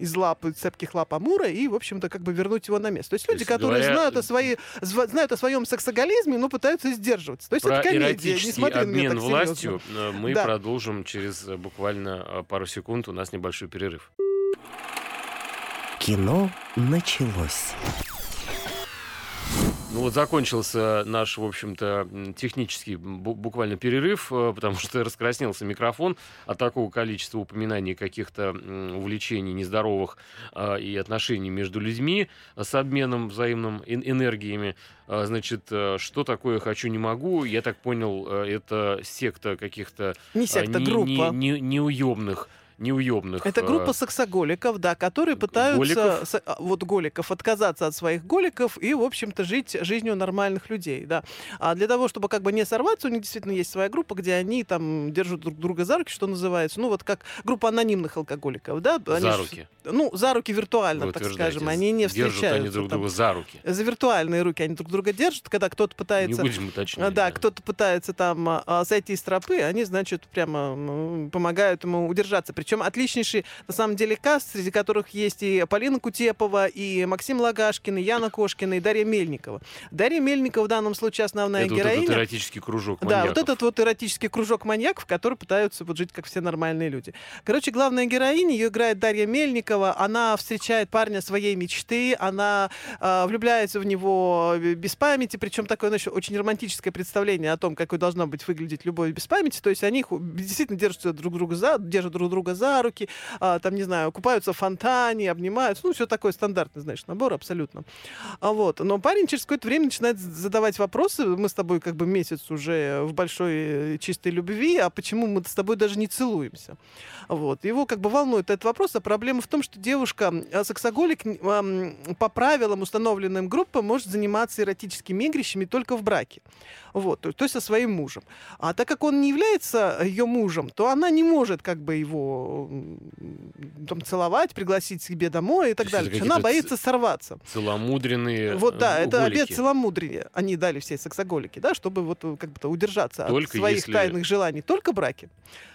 из лап, цепких лап Амура и, в общем-то, как бы вернуть его на место. То есть люди, которые говоря... знают, о своей, знают о своем сексоголизме, но пытаются сдерживаться. То есть Про это комедия, не смотри обмен властью мы да. продолжим через буквально пару секунд. У нас небольшой перерыв. Кино началось. Ну вот закончился наш, в общем-то, технический буквально перерыв, э, потому что раскраснелся микрофон от такого количества упоминаний каких-то увлечений нездоровых э, и отношений между людьми с обменом взаимным энергиями. Э, значит, что такое «хочу, не могу»? Я так понял, это секта каких-то... Не секта, не, группа. Не, не, неуемных неуемных. Это группа э, сексоголиков, да, которые пытаются, голиков? А, вот голиков, отказаться от своих голиков и, в общем-то, жить жизнью нормальных людей, да. А для того, чтобы как бы не сорваться, у них действительно есть своя группа, где они там держат друг друга за руки, что называется, ну вот как группа анонимных алкоголиков, да. Они за руки. Ну, за руки виртуально, Вы так скажем, они не встречаются. Держат они друг друга за руки. За виртуальные руки они друг друга держат, когда кто-то пытается... Не будем уточнять. Да, да. кто-то пытается там а, сойти с тропы, они, значит, прямо помогают ему удержаться. Причем причем отличнейший, на самом деле, каст, среди которых есть и Полина Кутепова, и Максим Лагашкин, и Яна Кошкина, и Дарья Мельникова. Дарья Мельникова в данном случае основная Это героиня. Вот этот эротический кружок маньяков. Да, вот этот вот эротический кружок маньяков, которые пытаются вот жить как все нормальные люди. Короче, главная героиня, ее играет Дарья Мельникова, она встречает парня своей мечты, она э, влюбляется в него без памяти, причем такое значит, очень романтическое представление о том, какой должна быть выглядеть любовь без памяти. То есть они действительно держат друг друга за, держат друг друга за руки, а, там, не знаю, купаются в фонтане, обнимаются, ну, все такое стандартный, знаешь, набор абсолютно. А вот. Но парень через какое-то время начинает задавать вопросы, мы с тобой как бы месяц уже в большой э, чистой любви, а почему мы с тобой даже не целуемся? Вот. Его как бы волнует этот вопрос, а проблема в том, что девушка, а, сексоголик, по правилам, установленным группам, может заниматься эротическими игрищами только в браке. Вот, то, то есть со своим мужем. А так как он не является ее мужем, то она не может как бы его там, целовать, пригласить себе домой и так далее. Она боится сорваться. Целомудренные Вот да, э, это обед целомудрия. Они дали все сексоголики, да, чтобы вот как бы удержаться только от своих если... тайных желаний. Только в браке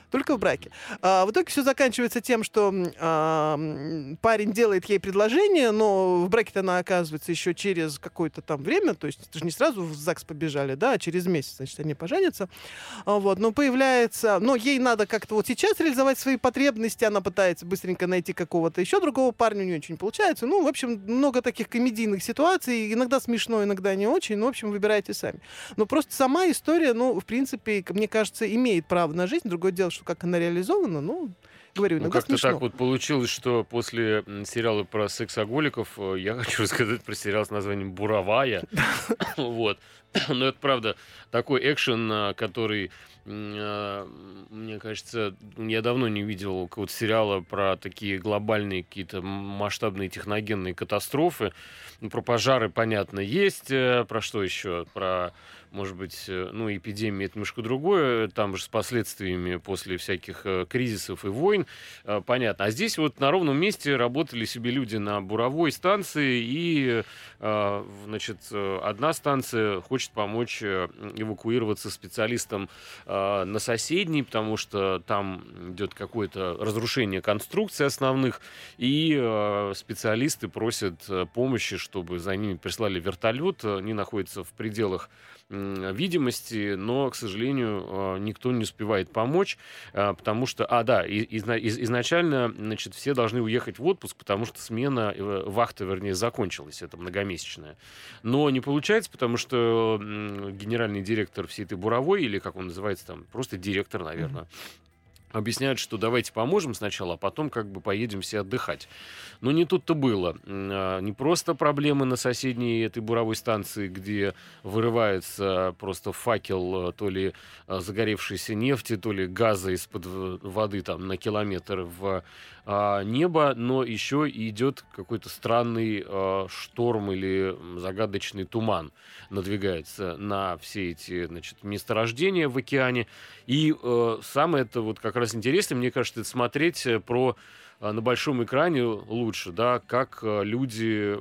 только в браке. А, в итоге все заканчивается тем, что а, парень делает ей предложение, но в браке-то она оказывается еще через какое-то там время, то есть это же не сразу в ЗАГС побежали, да, а через месяц, значит, они поженятся. А, вот, но появляется, но ей надо как-то вот сейчас реализовать свои потребности, она пытается быстренько найти какого-то еще другого парня, у нее очень получается. Ну, в общем, много таких комедийных ситуаций, иногда смешно, иногда не очень, ну, в общем, выбирайте сами. Но просто сама история, ну, в принципе, мне кажется, имеет право на жизнь. Другое дело, что как она реализована, ну, говорю, ну, как-то так вот получилось, что после сериала про сексоголиков э, я *laughs* хочу рассказать про сериал с названием «Буровая». *laughs* *laughs* Вот. *clears throat* Но это правда такой экшен, э, который, э, мне кажется, я давно не видел какого-то сериала про такие глобальные какие-то масштабные техногенные катастрофы. Ну, про пожары, понятно, есть. Про что еще? Про может быть, э, ну, эпидемия это немножко другое, там же с последствиями после всяких э, кризисов и войн, э, понятно. А здесь вот на ровном месте работали себе люди на буровой станции, и, значит, одна станция хочет помочь эвакуироваться специалистам на соседней, потому что там идет какое-то разрушение конструкций основных, и специалисты просят помощи, чтобы за ними прислали вертолет, они находятся в пределах видимости, но, к сожалению, никто не успевает помочь, потому что, а, да, изначально, значит, все должны уехать в отпуск, потому что смена э, вахты, вернее, закончилась, это многомесячная. Но не получается, потому что генеральный директор всей этой буровой, или как он называется там, просто директор, наверное, mm-hmm объясняют, что давайте поможем сначала, а потом как бы поедем все отдыхать. Но не тут-то было. А, не просто проблемы на соседней этой буровой станции, где вырывается просто факел то ли а, загоревшейся нефти, то ли газа из-под воды там на километр в а, небо, но еще идет какой-то странный шторм или загадочный туман надвигается на все эти значит, месторождения в океане. И э, самое это вот как раз интересно, мне кажется, это смотреть э, про э, на большом экране лучше, да, как э, люди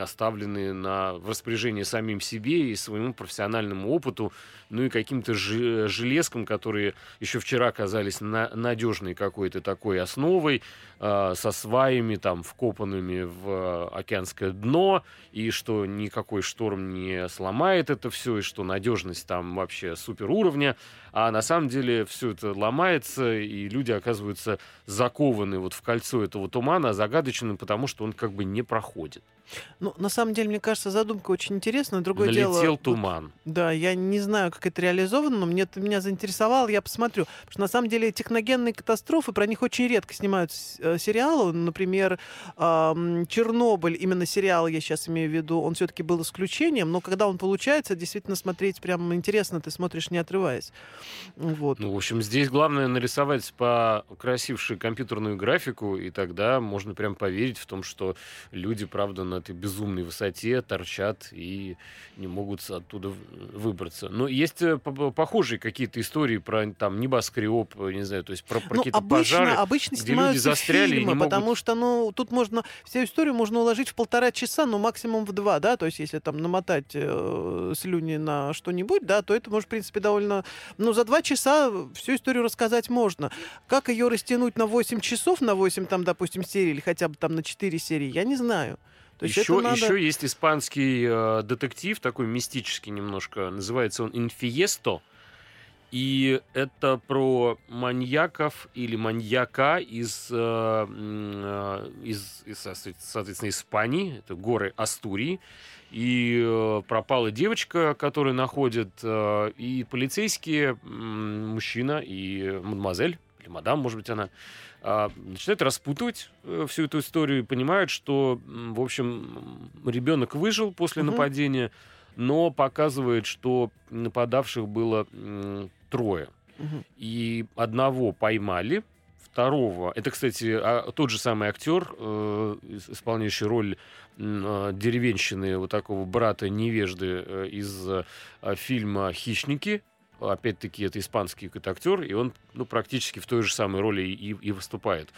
оставлены на, в распоряжении самим себе и своему профессиональному опыту, ну и каким-то железкам, которые еще вчера казались на, надежной какой-то такой основой, э, со сваями там вкопанными в океанское дно, и что никакой шторм не сломает это все, и что надежность там вообще супер уровня, а на самом деле все это ломается, и люди оказываются закованы вот в кольцо этого тумана, загадочным, потому что он как бы не проходит. Ну, на самом деле, мне кажется, задумка очень интересная. Другое Налетел дело... туман. Вот, да, я не знаю, как это реализовано, но мне это меня заинтересовало, я посмотрю. Потому что, на самом деле, техногенные катастрофы, про них очень редко снимают э, сериалы. Например, «Чернобыль», именно сериал я сейчас имею в виду, он все-таки был исключением, но когда он получается, действительно смотреть прям интересно, ты смотришь, не отрываясь. Вот. Ну, в общем, здесь главное нарисовать по красившей компьютерную графику, и тогда можно прям поверить в том, что люди, правда, на этой безумной высоте торчат и не могут оттуда выбраться. Но есть э, похожие какие-то истории про там небоскреб, не знаю, то есть про, про ну, какие-то обычно, пожары, обычно где люди застряли фильмы, и не потому могут... что, ну, тут можно всю историю можно уложить в полтора часа, но максимум в два, да, то есть если там намотать э, слюни на что-нибудь, да, то это может, в принципе, довольно, ну, за два часа всю историю рассказать можно. Как ее растянуть на 8 часов, на 8, там, допустим, серий, или хотя бы там на 4 серии, я не знаю. То есть еще, надо... еще есть испанский э, детектив, такой мистический немножко, называется он «Инфиесто». И это про маньяков или маньяка из, э, э, из, из, соответственно, Испании, это горы Астурии. И э, пропала девочка, которую находят, э, и полицейские, мужчина и мадемуазель, или мадам, может быть, она, э, начинают распутывать э, всю эту историю и понимают, что, в общем, ребенок выжил после угу. нападения, но показывает, что нападавших было трое. Угу. И одного поймали, второго. Это, кстати, а, тот же самый актер, э, исполняющий роль э, деревенщины вот такого брата невежды э, из фильма «Хищники». Опять-таки, это испанский какой-то актер, и он ну, практически в той же самой роли и, и выступает.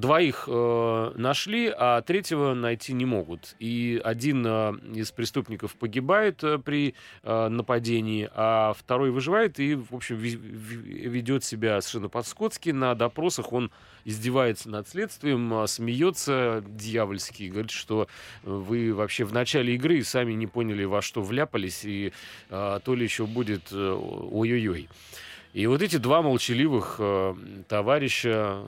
Двоих э, нашли, а третьего найти не могут. И один э, из преступников погибает э, при э, нападении, а второй выживает и, в общем, ведет себя совершенно по-скотски. На допросах он издевается над следствием, э, смеется дьявольски, говорит, что вы вообще в начале игры сами не поняли, во что вляпались, и э, то ли еще будет э, ой-ой-ой. И вот эти два молчаливых э, товарища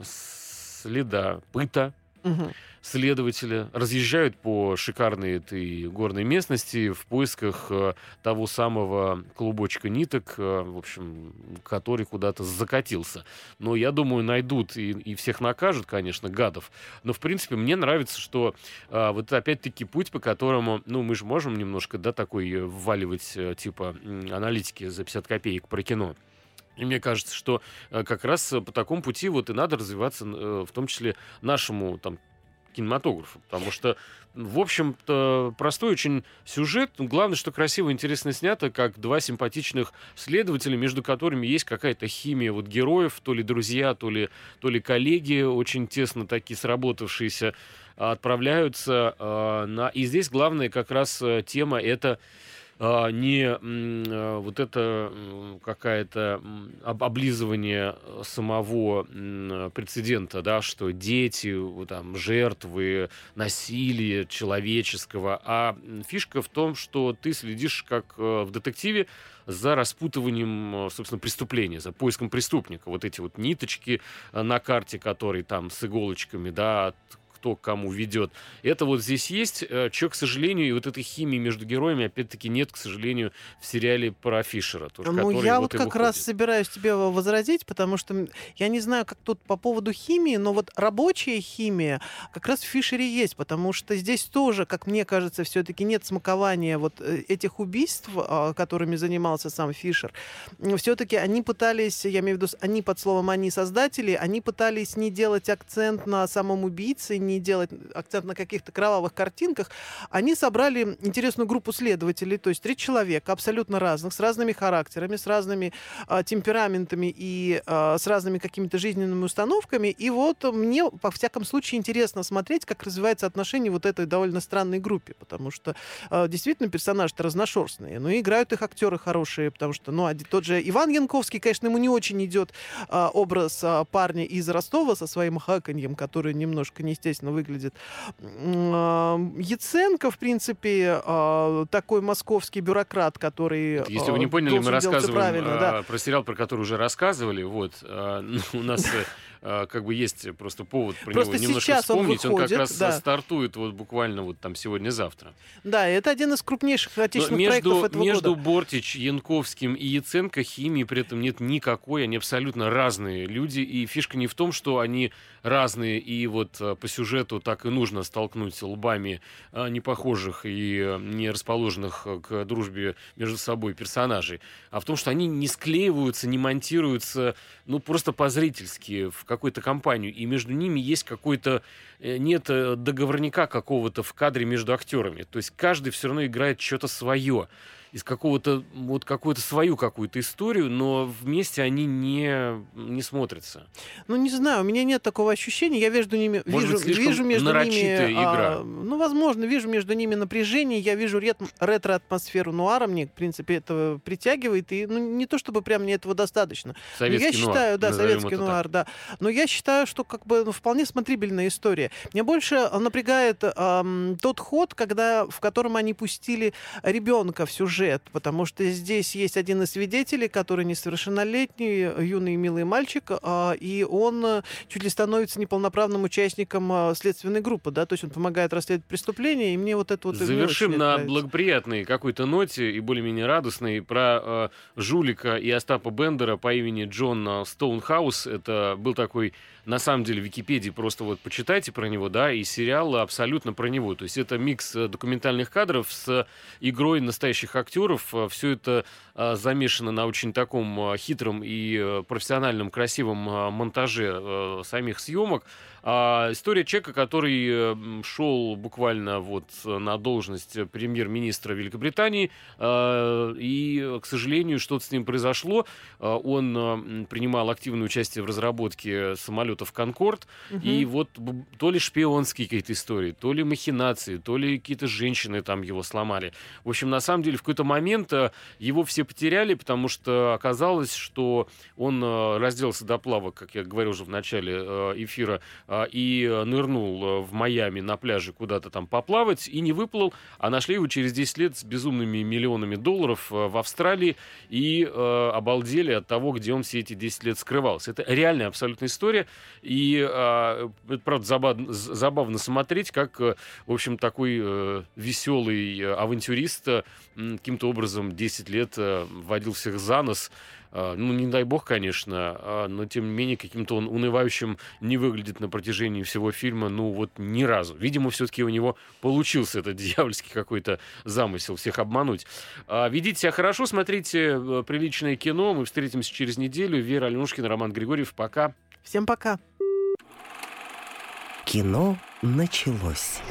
следа пыта, угу. следователи разъезжают по шикарной этой горной местности в поисках э, того самого клубочка ниток, э, в общем, который куда-то закатился. Но я думаю, найдут и, и всех накажут, конечно, гадов. Но, в принципе, мне нравится, что э, вот опять-таки путь, по которому, ну, мы же можем немножко, да, такой вваливать, э, типа, аналитики за 50 копеек про кино. И мне кажется, что э, как раз по такому пути вот и надо развиваться, э, в том числе нашему там кинематографу, потому что, в общем-то, простой очень сюжет. Главное, что красиво и интересно снято, как два симпатичных следователя, между которыми есть какая-то химия вот героев, то ли друзья, то ли, то ли коллеги, очень тесно такие сработавшиеся, отправляются э, на... И здесь главная как раз э, тема — это не а, вот это какая-то облизывание самого прецедента, да, что дети, там, жертвы насилия человеческого, а фишка в том, что ты следишь как э, в детективе за распутыванием, э, собственно, преступления, за поиском преступника. Вот эти вот ниточки э, на карте, которые там с иголочками, да, кто к кому ведет. Это вот здесь есть, э, что, к сожалению, и вот этой химии между героями, опять-таки, нет, к сожалению, в сериале про Фишера. Тоже, ну, я вот, вот как раз собираюсь тебе возразить, потому что я не знаю, как тут по поводу химии, но вот рабочая химия как раз в Фишере есть, потому что здесь тоже, как мне кажется, все-таки нет смакования вот э, этих убийств, а, которыми занимался сам Фишер. Все-таки они пытались, я имею в виду, они под словом «они» создатели, они пытались не делать акцент на самом убийце, не не делать акцент на каких-то кровавых картинках, они собрали интересную группу следователей, то есть три человека абсолютно разных, с разными характерами, с разными а, темпераментами и а, с разными какими-то жизненными установками. И вот мне, по всяком случае, интересно смотреть, как развивается отношение вот этой довольно странной группе, потому что а, действительно персонажи-то разношерстные, но и играют их актеры хорошие, потому что, ну, тот же Иван Янковский, конечно, ему не очень идет а, образ а, парня из Ростова со своим хаканьем, который немножко неестественно естественно, выглядит. А, Яценко, в принципе, а, такой московский бюрократ, который... Если вы не а, поняли, мы рассказываем да. про сериал, про который уже рассказывали. Вот, *laughs* ну, у нас А, как бы есть просто повод про просто него немножко вспомнить. Он, выходит, он как раз да. стартует вот буквально вот там сегодня-завтра. Да, это один из крупнейших отечественных между, проектов этого между года. Бортич, Янковским и Яценко химии при этом нет никакой. Они абсолютно разные люди. И фишка не в том, что они разные, и вот а, по сюжету так и нужно столкнуть лбами а, непохожих и не расположенных к дружбе между собой персонажей, а в том, что они не склеиваются, не монтируются, ну, просто по-зрительски в какую-то компанию, и между ними есть какой-то Э, нет э, договорника какого-то в кадре между актерами. То есть каждый все равно играет что-то свое из какого-то, вот какую-то свою какую-то историю, но вместе они не, не смотрятся. Ну, не знаю, у меня нет такого ощущения. Я между ними Может вижу, быть, вижу между ними. Игра. А, ну, возможно, вижу между ними напряжение. Я вижу ретро-атмосферу нуара. Мне, в принципе, это притягивает. И ну, не то чтобы прям мне этого достаточно. Советский но я считаю, нуар, да, советский нуар, так. да. Но я считаю, что как бы ну, вполне смотрибельная история. Меня больше напрягает эм, тот ход, когда, в котором они пустили ребенка в сюжет, потому что здесь есть один из свидетелей, который несовершеннолетний, юный милый мальчик, э, и он чуть ли становится неполноправным участником э, следственной группы, да, то есть он помогает расследовать преступления, и мне вот это вот... Завершим на нравится. благоприятной какой-то ноте и более-менее радостной про э, жулика и Остапа Бендера по имени Джон Стоунхаус. Это был такой на самом деле в Википедии просто вот почитайте про него, да, и сериал абсолютно про него. То есть это микс э, документальных кадров с игрой настоящих актеров. Э, Все это э, замешано на очень таком хитром и профессиональном красивом монтаже самих съемок. А, история человека, который шел буквально вот на должность премьер-министра Великобритании, и, к сожалению, что-то с ним произошло. Он принимал активное участие в разработке самолетов «Конкорд», угу. и вот то ли шпионские какие-то истории, то ли махинации, то ли какие-то женщины там его сломали. В общем, на самом деле, в какой-то момент э, его все потеряли, потому что оказалось, что он э, разделся до плавок, как я говорил уже в начале э, эфира, и нырнул в Майами на пляже куда-то там поплавать, и не выплыл, а нашли его через 10 лет с безумными миллионами долларов в Австралии, и обалдели от того, где он все эти 10 лет скрывался. Это реальная абсолютная история. И э, это, правда, забавно, забавно смотреть, как, э, в общем, такой э, веселый э, авантюрист э, каким-то образом 10 лет э, водил всех за нос. Э, ну, не дай бог, конечно, э, но, тем не менее, каким-то он унывающим не выглядит на протяжении всего фильма, ну, вот ни разу. Видимо, все-таки у него получился этот *laughs* дьявольский какой-то замысел всех обмануть. Э, ведите себя хорошо, смотрите э, приличное кино. Мы встретимся через неделю. Вера Аленушкина, Роман Григорьев. Пока. Всем пока. Кино началось.